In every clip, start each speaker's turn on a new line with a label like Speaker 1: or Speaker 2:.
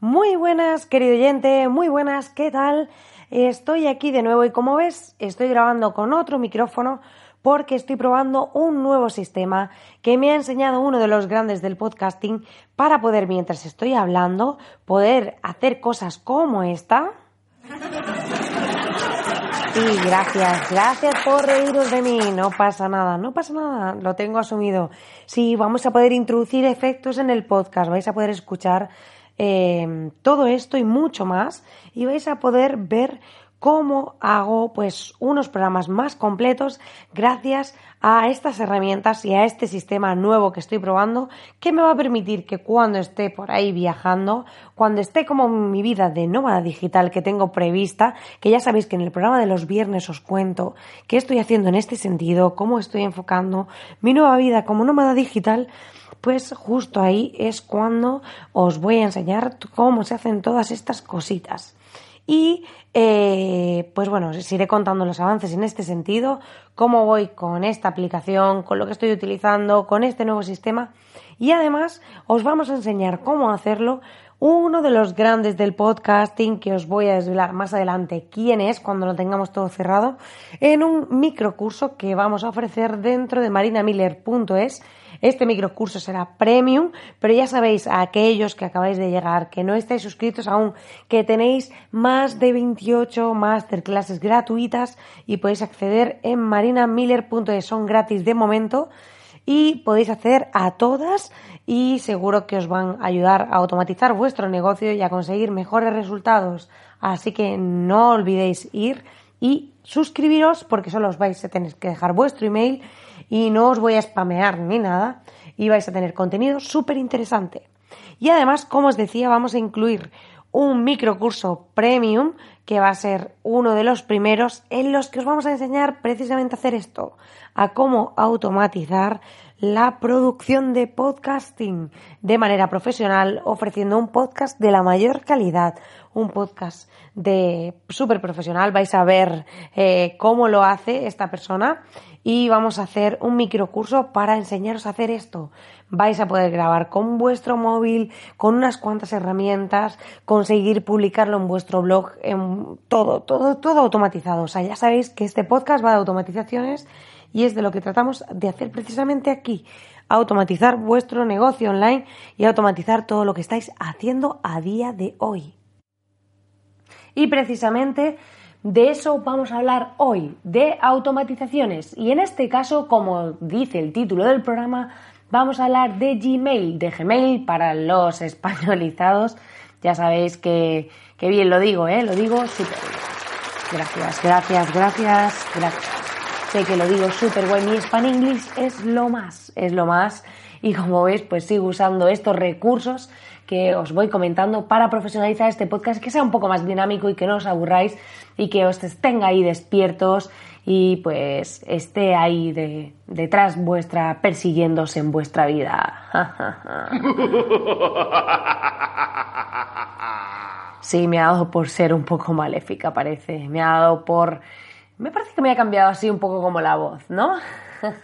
Speaker 1: Muy buenas, querido oyente, muy buenas, ¿qué tal? Estoy aquí de nuevo y como ves, estoy grabando con otro micrófono porque estoy probando un nuevo sistema que me ha enseñado uno de los grandes del podcasting para poder, mientras estoy hablando, poder hacer cosas como esta. Sí, gracias, gracias por reíros de mí. No pasa nada, no pasa nada, lo tengo asumido. Sí, vamos a poder introducir efectos en el podcast, vais a poder escuchar eh, todo esto y mucho más y vais a poder ver cómo hago pues unos programas más completos gracias a estas herramientas y a este sistema nuevo que estoy probando que me va a permitir que cuando esté por ahí viajando, cuando esté como mi vida de nómada digital que tengo prevista, que ya sabéis que en el programa de los viernes os cuento qué estoy haciendo en este sentido, cómo estoy enfocando mi nueva vida como nómada digital, pues justo ahí es cuando os voy a enseñar cómo se hacen todas estas cositas. Y eh, pues bueno, os iré contando los avances en este sentido, cómo voy con esta aplicación, con lo que estoy utilizando, con este nuevo sistema. Y además os vamos a enseñar cómo hacerlo uno de los grandes del podcasting que os voy a desvelar más adelante quién es cuando lo tengamos todo cerrado en un microcurso que vamos a ofrecer dentro de marinamiller.es este microcurso será premium, pero ya sabéis, a aquellos que acabáis de llegar, que no estáis suscritos aún, que tenéis más de 28 masterclasses gratuitas y podéis acceder en marinamiller.es, son gratis de momento y podéis hacer a todas y seguro que os van a ayudar a automatizar vuestro negocio y a conseguir mejores resultados. Así que no olvidéis ir y suscribiros porque solo os vais a tener que dejar vuestro email y no os voy a spamear ni nada y vais a tener contenido súper interesante. Y además, como os decía, vamos a incluir un microcurso premium que va a ser uno de los primeros en los que os vamos a enseñar precisamente a hacer esto, a cómo automatizar la producción de podcasting de manera profesional, ofreciendo un podcast de la mayor calidad, un podcast de súper profesional. Vais a ver eh, cómo lo hace esta persona y vamos a hacer un microcurso para enseñaros a hacer esto. Vais a poder grabar con vuestro móvil, con unas cuantas herramientas, conseguir publicarlo en vuestro blog, en todo, todo, todo automatizado. O sea, ya sabéis que este podcast va de automatizaciones y es de lo que tratamos de hacer precisamente aquí. Automatizar vuestro negocio online y automatizar todo lo que estáis haciendo a día de hoy. Y precisamente de eso vamos a hablar hoy, de automatizaciones. Y en este caso, como dice el título del programa, vamos a hablar de Gmail, de Gmail para los españolizados. Ya sabéis que, bien lo digo, ¿eh? Lo digo súper bien. Gracias, gracias, gracias, gracias. Que lo digo súper guay. Mi Span English es lo más, es lo más. Y como veis, pues sigo usando estos recursos que os voy comentando para profesionalizar este podcast, que sea un poco más dinámico y que no os aburráis y que os tenga ahí despiertos y pues esté ahí de, detrás vuestra persiguiéndose en vuestra vida. Sí, me ha dado por ser un poco maléfica, parece. Me ha dado por... Me parece que me ha cambiado así un poco como la voz, ¿no?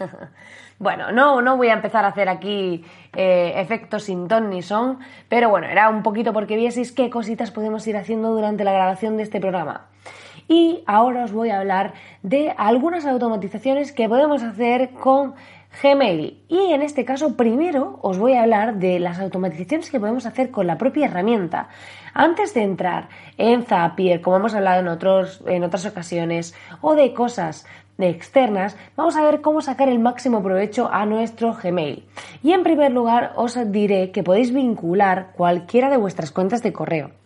Speaker 1: Bueno, no, no voy a empezar a hacer aquí eh, efectos sin ton ni son, pero bueno, era un poquito porque vieseis qué cositas podemos ir haciendo durante la grabación de este programa. Y ahora os voy a hablar de algunas automatizaciones que podemos hacer con Gmail. Y en este caso, primero os voy a hablar de las automatizaciones que podemos hacer con la propia herramienta. Antes de entrar en Zapier, como hemos hablado en, otros, en otras ocasiones, o de cosas externas, vamos a ver cómo sacar el máximo provecho a nuestro Gmail. Y en primer lugar os diré que podéis vincular cualquiera de vuestras cuentas de correo.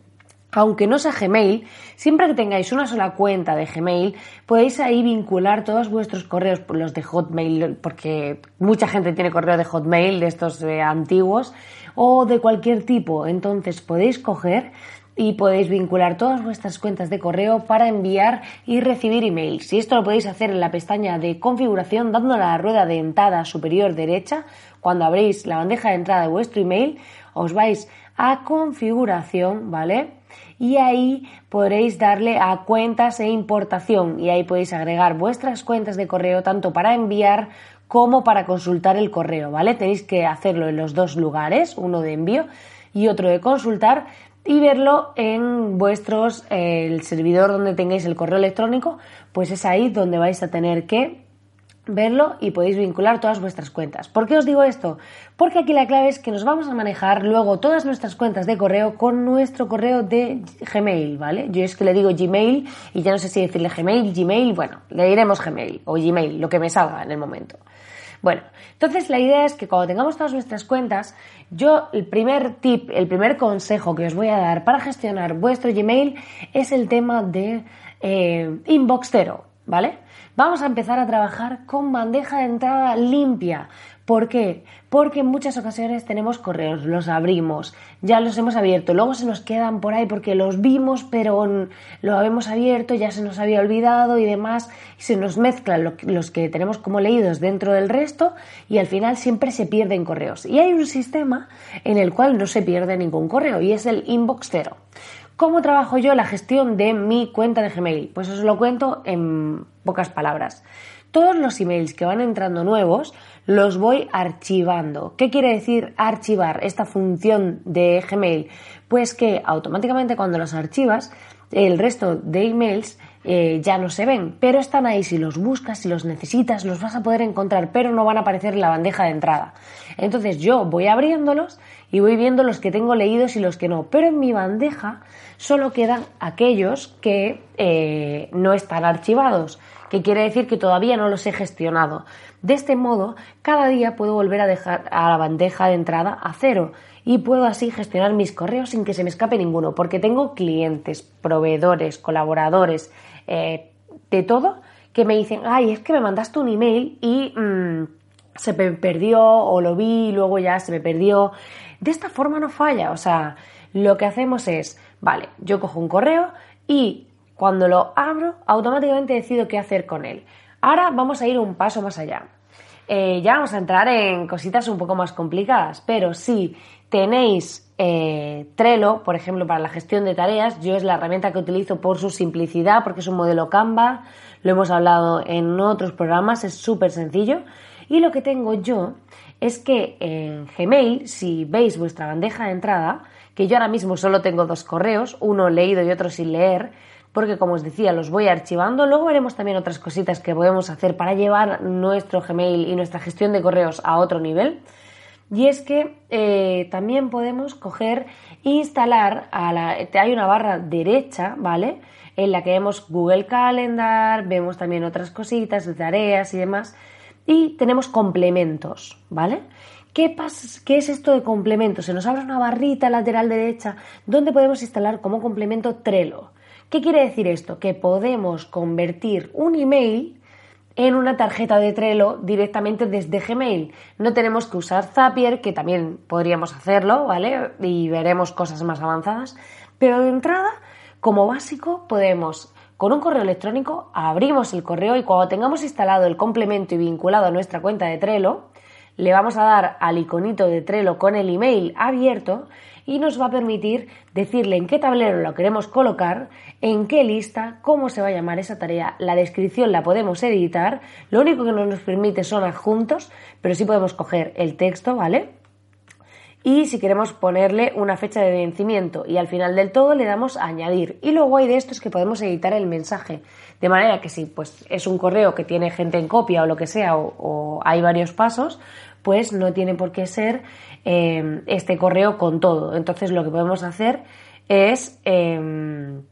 Speaker 2: Aunque no sea Gmail, siempre que tengáis una sola cuenta de Gmail, podéis ahí vincular todos vuestros correos, los de Hotmail, porque mucha gente tiene correo de Hotmail, de estos eh, antiguos, o de cualquier tipo. Entonces podéis coger y podéis vincular todas vuestras cuentas de correo para enviar y recibir emails. Y esto lo podéis hacer en la pestaña de configuración dándole a la rueda de entrada superior derecha. Cuando abréis la bandeja de entrada de vuestro email, os vais a configuración, ¿vale? Y ahí podréis darle a cuentas e importación y ahí podéis agregar vuestras cuentas de correo tanto para enviar como para consultar el correo, ¿vale? Tenéis que hacerlo en los dos lugares, uno de envío y otro de consultar y verlo en vuestros eh, el servidor donde tengáis el correo electrónico, pues es ahí donde vais a tener que verlo y podéis vincular todas vuestras cuentas. ¿Por qué os digo esto? Porque aquí la clave es que nos vamos a manejar luego todas nuestras cuentas de correo con nuestro correo de Gmail, ¿vale? Yo es que le digo Gmail y ya no sé si decirle Gmail, Gmail, bueno, le diremos Gmail o Gmail, lo que me salga en el momento. Bueno, entonces la idea es que cuando tengamos todas nuestras cuentas, yo el primer tip, el primer consejo que os voy a dar para gestionar vuestro Gmail es el tema de eh, Inbox Zero, ¿vale? Vamos a empezar a trabajar con bandeja de entrada limpia. ¿Por qué? Porque en muchas ocasiones tenemos correos, los abrimos, ya los hemos abierto, luego se nos quedan por ahí porque los vimos, pero lo habíamos abierto, ya se nos había olvidado y demás, y se nos mezclan los que tenemos como leídos dentro del resto y al final siempre se pierden correos. Y hay un sistema en el cual no se pierde ningún correo y es el inbox cero. ¿Cómo trabajo yo la gestión de mi cuenta de Gmail? Pues os lo cuento en pocas palabras. Todos los emails que van entrando nuevos los voy archivando. ¿Qué quiere decir archivar esta función de Gmail? Pues que automáticamente cuando los archivas, el resto de emails eh, ya no se ven, pero están ahí. Si los buscas, si los necesitas, los vas a poder encontrar, pero no van a aparecer en la bandeja de entrada. Entonces yo voy abriéndolos y voy viendo los que tengo leídos y los que no. Pero en mi bandeja solo quedan aquellos que eh, no están archivados, que quiere decir que todavía no los he gestionado. De este modo, cada día puedo volver a dejar a la bandeja de entrada a cero y puedo así gestionar mis correos sin que se me escape ninguno, porque tengo clientes, proveedores, colaboradores, eh, de todo, que me dicen, ay, es que me mandaste un email y mm, se me perdió o lo vi y luego ya se me perdió. De esta forma no falla, o sea, lo que hacemos es, vale, yo cojo un correo y cuando lo abro, automáticamente decido qué hacer con él. Ahora vamos a ir un paso más allá. Eh, ya vamos a entrar en cositas un poco más complicadas, pero si tenéis eh, Trello, por ejemplo, para la gestión de tareas, yo es la herramienta que utilizo por su simplicidad, porque es un modelo Canva, lo hemos hablado en otros programas, es súper sencillo. Y lo que tengo yo es que en Gmail, si veis vuestra bandeja de entrada, que yo ahora mismo solo tengo dos correos, uno leído y otro sin leer, porque como os decía, los voy archivando. Luego veremos también otras cositas que podemos hacer para llevar nuestro Gmail y nuestra gestión de correos a otro nivel. Y es que eh, también podemos coger e instalar, a la, hay una barra derecha, ¿vale? En la que vemos Google Calendar, vemos también otras cositas tareas y demás. Y tenemos complementos, ¿vale? ¿Qué, pasa, ¿Qué es esto de complemento? Se nos abre una barrita lateral derecha donde podemos instalar como complemento Trello. ¿Qué quiere decir esto? Que podemos convertir un email en una tarjeta de Trello directamente desde Gmail. No tenemos que usar Zapier, que también podríamos hacerlo, ¿vale? Y veremos cosas más avanzadas. Pero de entrada, como básico, podemos con un correo electrónico abrimos el correo y cuando tengamos instalado el complemento y vinculado a nuestra cuenta de Trello, le vamos a dar al iconito de Trello con el email abierto y nos va a permitir decirle en qué tablero lo queremos colocar, en qué lista, cómo se va a llamar esa tarea, la descripción la podemos editar, lo único que no nos permite son adjuntos, pero sí podemos coger el texto, ¿vale? Y si queremos ponerle una fecha de vencimiento y al final del todo le damos a añadir. Y lo guay de esto es que podemos editar el mensaje. De manera que si pues, es un correo que tiene gente en copia o lo que sea, o hay varios pasos, pues no tiene por qué ser eh, este correo con todo. Entonces lo que podemos hacer es em,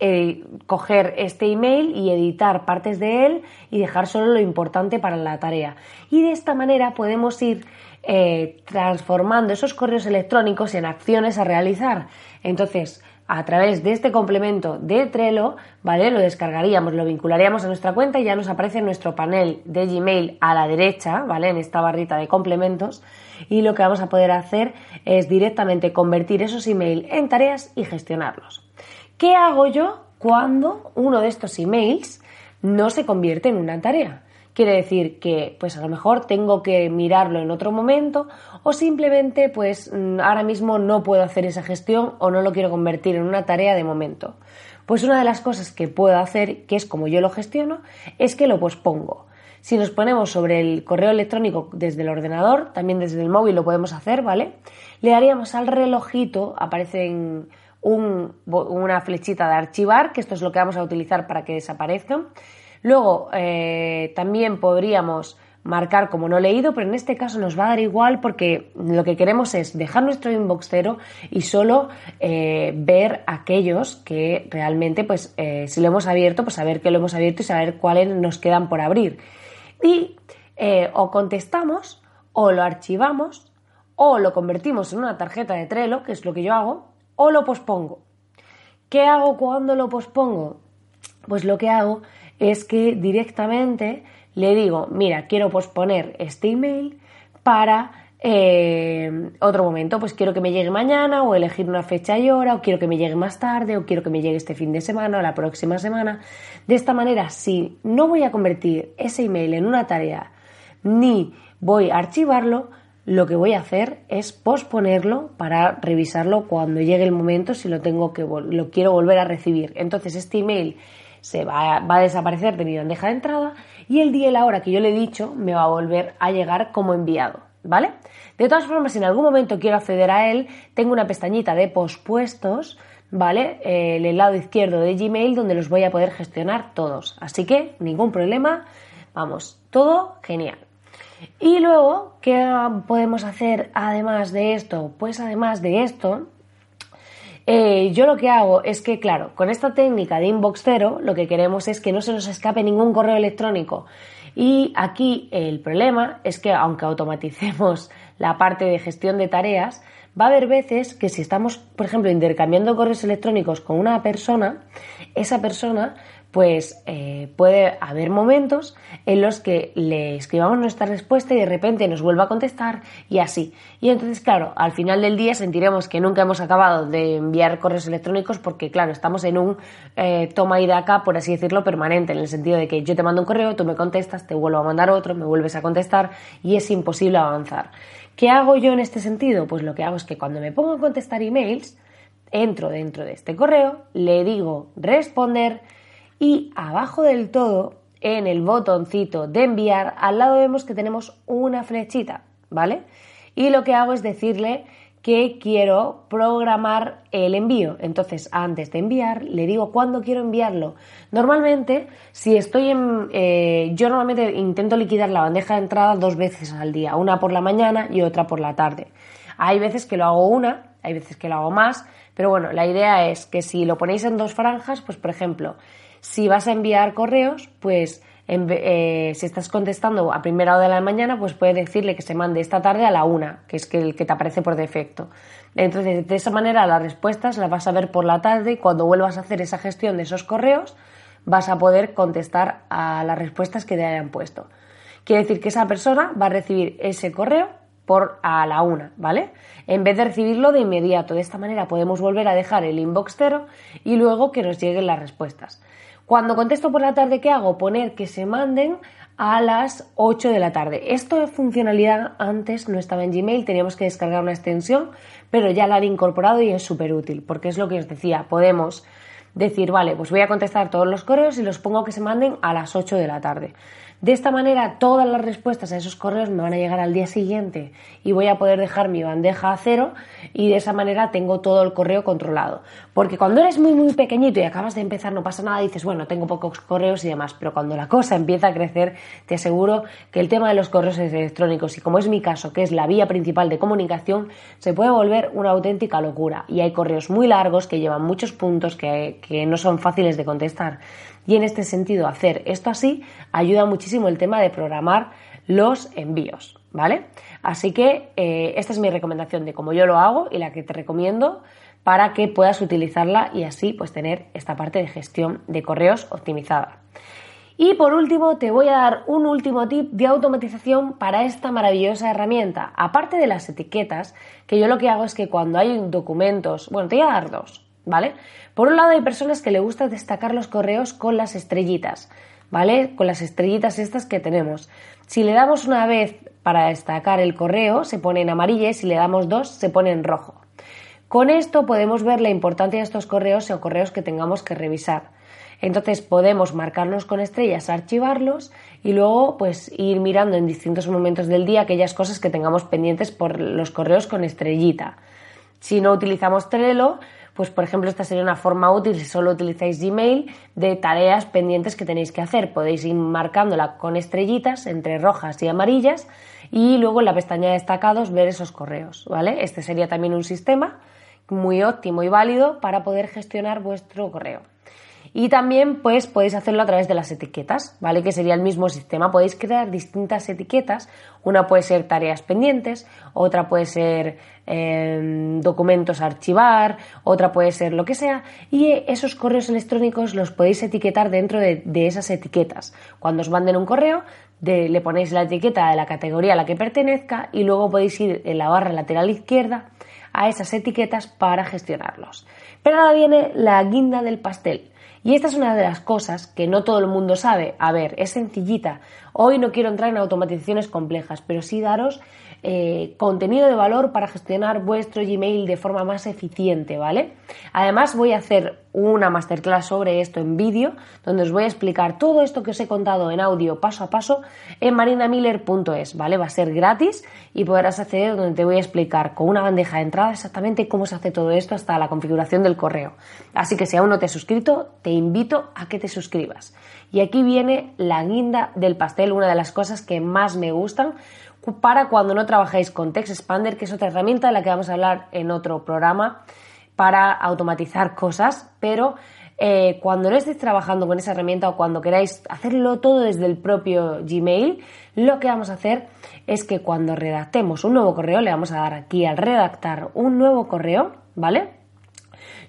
Speaker 2: eh, coger este email y editar partes de él y dejar solo lo importante para la tarea. Y de esta manera podemos ir eh, transformando esos correos electrónicos en acciones a realizar. Entonces, a través de este complemento de Trello, ¿vale? Lo descargaríamos, lo vincularíamos a nuestra cuenta y ya nos aparece nuestro panel de Gmail a la derecha, ¿vale? En esta barrita de complementos. Y lo que vamos a poder hacer es directamente convertir esos emails en tareas y gestionarlos. ¿Qué hago yo cuando uno de estos emails no se convierte en una tarea? Quiere decir que, pues a lo mejor tengo que mirarlo en otro momento o simplemente, pues mm, ahora mismo no puedo hacer esa gestión o no lo quiero convertir en una tarea de momento. Pues una de las cosas que puedo hacer, que es como yo lo gestiono, es que lo pospongo. Si nos ponemos sobre el correo electrónico desde el ordenador, también desde el móvil lo podemos hacer, ¿vale? Le daríamos al relojito, aparece en una flechita de archivar, que esto es lo que vamos a utilizar para que desaparezcan Luego, eh, también podríamos marcar como no leído, pero en este caso nos va a dar igual porque lo que queremos es dejar nuestro inbox cero y solo eh, ver aquellos que realmente, pues eh, si lo hemos abierto, pues saber que lo hemos abierto y saber cuáles nos quedan por abrir. Y o contestamos o lo archivamos o lo convertimos en una tarjeta de Trello, que es lo que yo hago, o lo pospongo. ¿Qué hago cuando lo pospongo? Pues lo que hago es que directamente le digo, mira, quiero posponer este email para eh, otro momento, pues quiero que me llegue mañana o elegir una fecha y hora o quiero que me llegue más tarde o quiero que me llegue este fin de semana o la próxima semana. De esta manera, si no voy a convertir ese email en una tarea ni voy a archivarlo, lo que voy a hacer es posponerlo para revisarlo cuando llegue el momento si lo tengo que lo quiero volver a recibir. Entonces este email se va, a desaparecer de mi bandeja de entrada y el día y la hora que yo le he dicho me va a volver a llegar como enviado, ¿vale? De todas formas, si en algún momento quiero acceder a él, tengo una pestañita de pospuestos, ¿vale? En el lado izquierdo de Gmail donde los voy a poder gestionar todos. Así que ningún problema, vamos, todo genial. Y luego, ¿qué podemos hacer además de esto? Pues además de esto, eh, yo lo que hago es que, claro, con esta técnica de inbox cero, lo que queremos es que no se nos escape ningún correo electrónico. Y aquí el problema es que, aunque automaticemos la parte de gestión de tareas, va a haber veces que si estamos, por ejemplo, intercambiando correos electrónicos con una persona, esa persona pues eh, puede haber momentos en los que le escribamos nuestra respuesta y de repente nos vuelva a contestar y así. Y entonces, claro, al final del día sentiremos que nunca hemos acabado de enviar correos electrónicos porque, claro, estamos en un eh, toma y daca, por así decirlo, permanente, en el sentido de que yo te mando un correo, tú me contestas, te vuelvo a mandar otro, me vuelves a contestar y es imposible avanzar. ¿Qué hago yo en este sentido? Pues lo que hago es que cuando me pongo a contestar emails, entro dentro de este correo, le digo responder, y abajo del todo, en el botoncito de enviar, al lado vemos que tenemos una flechita, ¿vale? Y lo que hago es decirle que quiero programar el envío. Entonces, antes de enviar, le digo cuándo quiero enviarlo. Normalmente, si estoy en... Eh, yo normalmente intento liquidar la bandeja de entrada dos veces al día, una por la mañana y otra por la tarde. Hay veces que lo hago una, hay veces que lo hago más, pero bueno, la idea es que si lo ponéis en dos franjas, pues por ejemplo, si vas a enviar correos, pues eh, si estás contestando a primera hora de la mañana, pues puedes decirle que se mande esta tarde a la una, que es el que te aparece por defecto. Entonces, de esa manera las respuestas las vas a ver por la tarde y cuando vuelvas a hacer esa gestión de esos correos, vas a poder contestar a las respuestas que te hayan puesto. Quiere decir que esa persona va a recibir ese correo por a la una, ¿vale? En vez de recibirlo de inmediato. De esta manera podemos volver a dejar el inbox cero y luego que nos lleguen las respuestas. Cuando contesto por la tarde, ¿qué hago? Poner que se manden a las 8 de la tarde. Esto de funcionalidad antes no estaba en Gmail, teníamos que descargar una extensión, pero ya la han incorporado y es súper útil, porque es lo que os decía, podemos decir, vale, pues voy a contestar todos los correos y los pongo que se manden a las 8 de la tarde. De esta manera, todas las respuestas a esos correos me van a llegar al día siguiente y voy a poder dejar mi bandeja a cero y de esa manera tengo todo el correo controlado. Porque cuando eres muy, muy pequeñito y acabas de empezar, no pasa nada, dices, bueno, tengo pocos correos y demás. Pero cuando la cosa empieza a crecer, te aseguro que el tema de los correos electrónicos, y como es mi caso, que es la vía principal de comunicación, se puede volver una auténtica locura. Y hay correos muy largos que llevan muchos puntos que, que no son fáciles de contestar. Y en este sentido, hacer esto así ayuda muchísimo el tema de programar los envíos, ¿vale? Así que eh, esta es mi recomendación de cómo yo lo hago y la que te recomiendo para que puedas utilizarla y así pues tener esta parte de gestión de correos optimizada. Y por último, te voy a dar un último tip de automatización para esta maravillosa herramienta. Aparte de las etiquetas, que yo lo que hago es que cuando hay documentos, bueno, te voy a dar dos, ¿vale? Por un lado hay personas que le gusta destacar los correos con las estrellitas, ¿vale? Con las estrellitas estas que tenemos. Si le damos una vez para destacar el correo, se pone en amarilla y si le damos dos, se pone en rojo. Con esto podemos ver la importancia de estos correos o correos que tengamos que revisar. Entonces podemos marcarlos con estrellas, archivarlos y luego pues ir mirando en distintos momentos del día aquellas cosas que tengamos pendientes por los correos con estrellita. Si no utilizamos Trello, pues por ejemplo esta sería una forma útil si solo utilizáis Gmail de tareas pendientes que tenéis que hacer. Podéis ir marcándola con estrellitas entre rojas y amarillas y luego en la pestaña de destacados ver esos correos, ¿vale? Este sería también un sistema muy óptimo y válido para poder gestionar vuestro correo. Y también pues podéis hacerlo a través de las etiquetas, ¿vale? Que sería el mismo sistema. Podéis crear distintas etiquetas. Una puede ser tareas pendientes, otra puede ser em, documentos a archivar, otra puede ser lo que sea. Y esos correos electrónicos los podéis etiquetar dentro de, esas etiquetas. Cuando os manden un correo, le ponéis la etiqueta de la categoría a la que pertenezca y luego podéis ir en la barra lateral izquierda a esas etiquetas para gestionarlos. Pero ahora viene la guinda del pastel. Y esta es una de las cosas que no todo el mundo sabe. A ver, es sencillita. Hoy no quiero entrar en automatizaciones complejas, pero sí daros eh, contenido de valor para gestionar vuestro Gmail de forma más eficiente, ¿vale? Además voy a hacer una masterclass sobre esto en vídeo, donde os voy a explicar todo esto que os he contado en audio paso a paso en marinamiller.es, ¿vale? Va a ser gratis y podrás acceder donde te voy a explicar con una bandeja de entrada exactamente cómo se hace todo esto hasta la configuración del correo. Así que si aún no te has suscrito, te invito a que te suscribas. Y aquí viene la guinda del pastel, una de las cosas que más me gustan para cuando no trabajáis con Text Expander, que es otra herramienta de la que vamos a hablar en otro programa para automatizar cosas, pero eh, cuando no estéis trabajando con esa herramienta o cuando queráis hacerlo todo desde el propio Gmail, lo que vamos a hacer es que cuando redactemos un nuevo correo, le vamos a dar aquí al redactar un nuevo correo, ¿vale?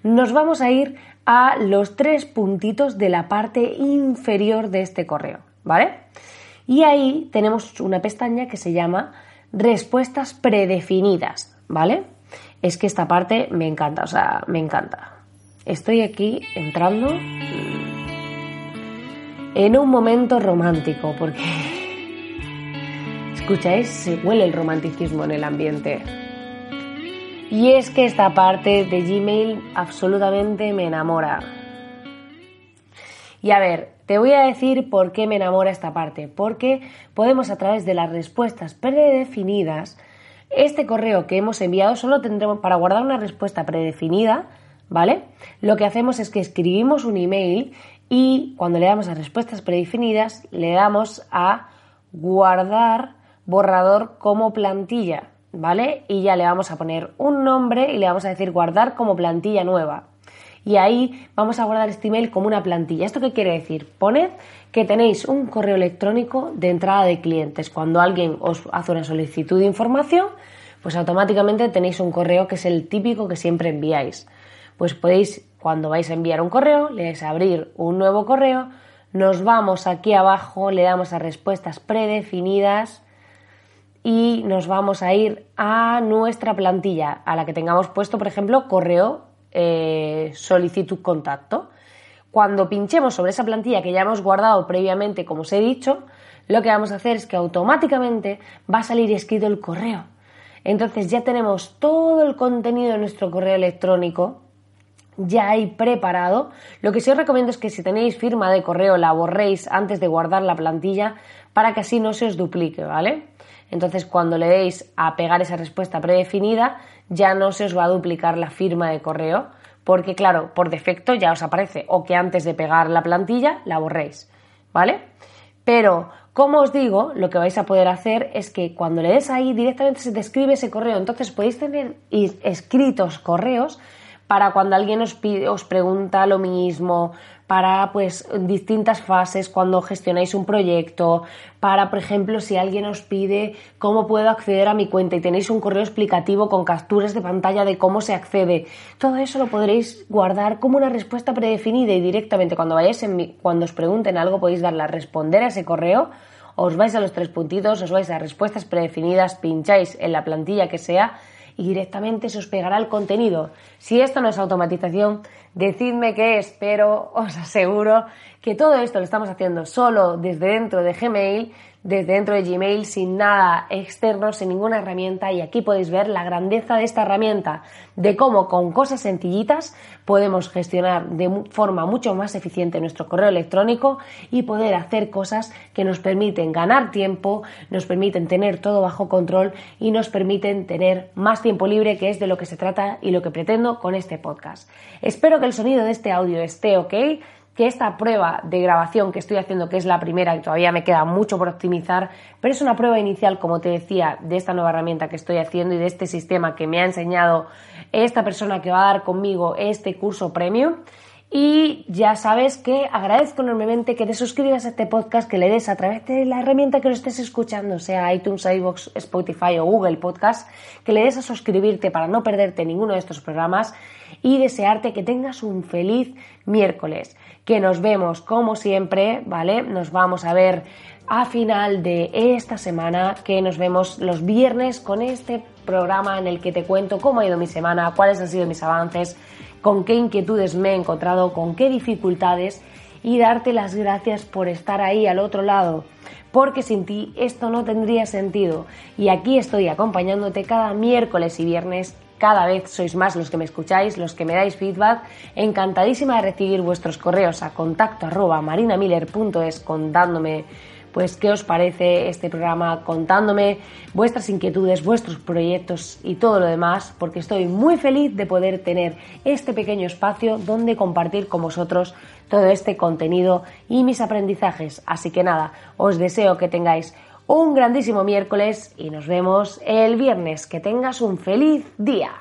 Speaker 2: Nos vamos a ir a los tres puntitos de la parte inferior de este correo, ¿vale? Y ahí tenemos una pestaña que se llama respuestas predefinidas, ¿vale? Es que esta parte me encanta, o sea, me encanta. Estoy aquí entrando en un momento romántico, porque escucháis, se huele el romanticismo en el ambiente. Y es que esta parte de Gmail absolutamente me enamora. Y a ver, te voy a decir por qué me enamora esta parte. Porque podemos a través de las respuestas predefinidas, este correo que hemos enviado solo tendremos para guardar una respuesta predefinida, ¿vale? Lo que hacemos es que escribimos un email y cuando le damos a respuestas predefinidas le damos a guardar borrador como plantilla, ¿vale? Y ya le vamos a poner un nombre y le vamos a decir guardar como plantilla nueva y ahí vamos a guardar este email como una plantilla. ¿Esto qué quiere decir? Poned que tenéis un correo electrónico de entrada de clientes. Cuando alguien os hace una solicitud de información, pues automáticamente tenéis un correo que es el típico que siempre enviáis. Pues podéis, cuando vais a enviar un correo, le dais a abrir un nuevo correo, nos vamos aquí abajo, le damos a respuestas predefinidas y nos vamos a ir a nuestra plantilla, a la que tengamos puesto, por ejemplo, correo eh, solicitud contacto. Cuando pinchemos sobre esa plantilla que ya hemos guardado previamente, como os he dicho, lo que vamos a hacer es que automáticamente va a salir escrito el correo. Entonces ya tenemos todo el contenido de nuestro correo electrónico ya hay preparado. Lo que sí os recomiendo es que si tenéis firma de correo la borréis antes de guardar la plantilla para que así no se os duplique, ¿vale? Entonces cuando le deis a pegar esa respuesta predefinida ya no se os va a duplicar la firma de correo, porque claro, por defecto ya os aparece o que antes de pegar la plantilla la borréis, ¿vale? Pero, como os digo, lo que vais a poder hacer es que cuando le des ahí directamente se te escribe ese correo, entonces podéis tener escritos correos para cuando alguien os, pide, os pregunta lo mismo, para pues distintas fases cuando gestionáis un proyecto, para por ejemplo si alguien os pide cómo puedo acceder a mi cuenta y tenéis un correo explicativo con capturas de pantalla de cómo se accede. Todo eso lo podréis guardar como una respuesta predefinida y directamente cuando vayáis en cuando os pregunten algo podéis darle a responder a ese correo os vais a los tres puntitos, os vais a respuestas predefinidas, pincháis en la plantilla que sea y directamente se os pegará el contenido. Si esto no es automatización, decidme qué es, pero os aseguro que todo esto lo estamos haciendo solo desde dentro de Gmail desde dentro de Gmail sin nada externo, sin ninguna herramienta y aquí podéis ver la grandeza de esta herramienta, de cómo con cosas sencillitas podemos gestionar de forma mucho más eficiente nuestro correo electrónico y poder hacer cosas que nos permiten ganar tiempo, nos permiten tener todo bajo control y nos permiten tener más tiempo libre, que es de lo que se trata y lo que pretendo con este podcast. Espero que el sonido de este audio esté ok que esta prueba de grabación que estoy haciendo, que es la primera y todavía me queda mucho por optimizar, pero es una prueba inicial, como te decía, de esta nueva herramienta que estoy haciendo y de este sistema que me ha enseñado esta persona que va a dar conmigo este curso premium. Y ya sabes que agradezco enormemente que te suscribas a este podcast, que le des a través de la herramienta que lo estés escuchando, sea iTunes, iVoox, Spotify o Google Podcast, que le des a suscribirte para no perderte ninguno de estos programas y desearte que tengas un feliz miércoles que nos vemos como siempre, ¿vale? Nos vamos a ver a final de esta semana, que nos vemos los viernes con este programa en el que te cuento cómo ha ido mi semana, cuáles han sido mis avances, con qué inquietudes me he encontrado, con qué dificultades y darte las gracias por estar ahí al otro lado, porque sin ti esto no tendría sentido. Y aquí estoy acompañándote cada miércoles y viernes cada vez sois más los que me escucháis, los que me dais feedback. Encantadísima de recibir vuestros correos a contacto arroba marinamiller.es contándome pues qué os parece este programa, contándome vuestras inquietudes, vuestros proyectos y todo lo demás, porque estoy muy feliz de poder tener este pequeño espacio donde compartir con vosotros todo este contenido y mis aprendizajes. Así que nada, os deseo que tengáis un grandísimo miércoles y nos vemos el viernes. Que tengas un feliz día.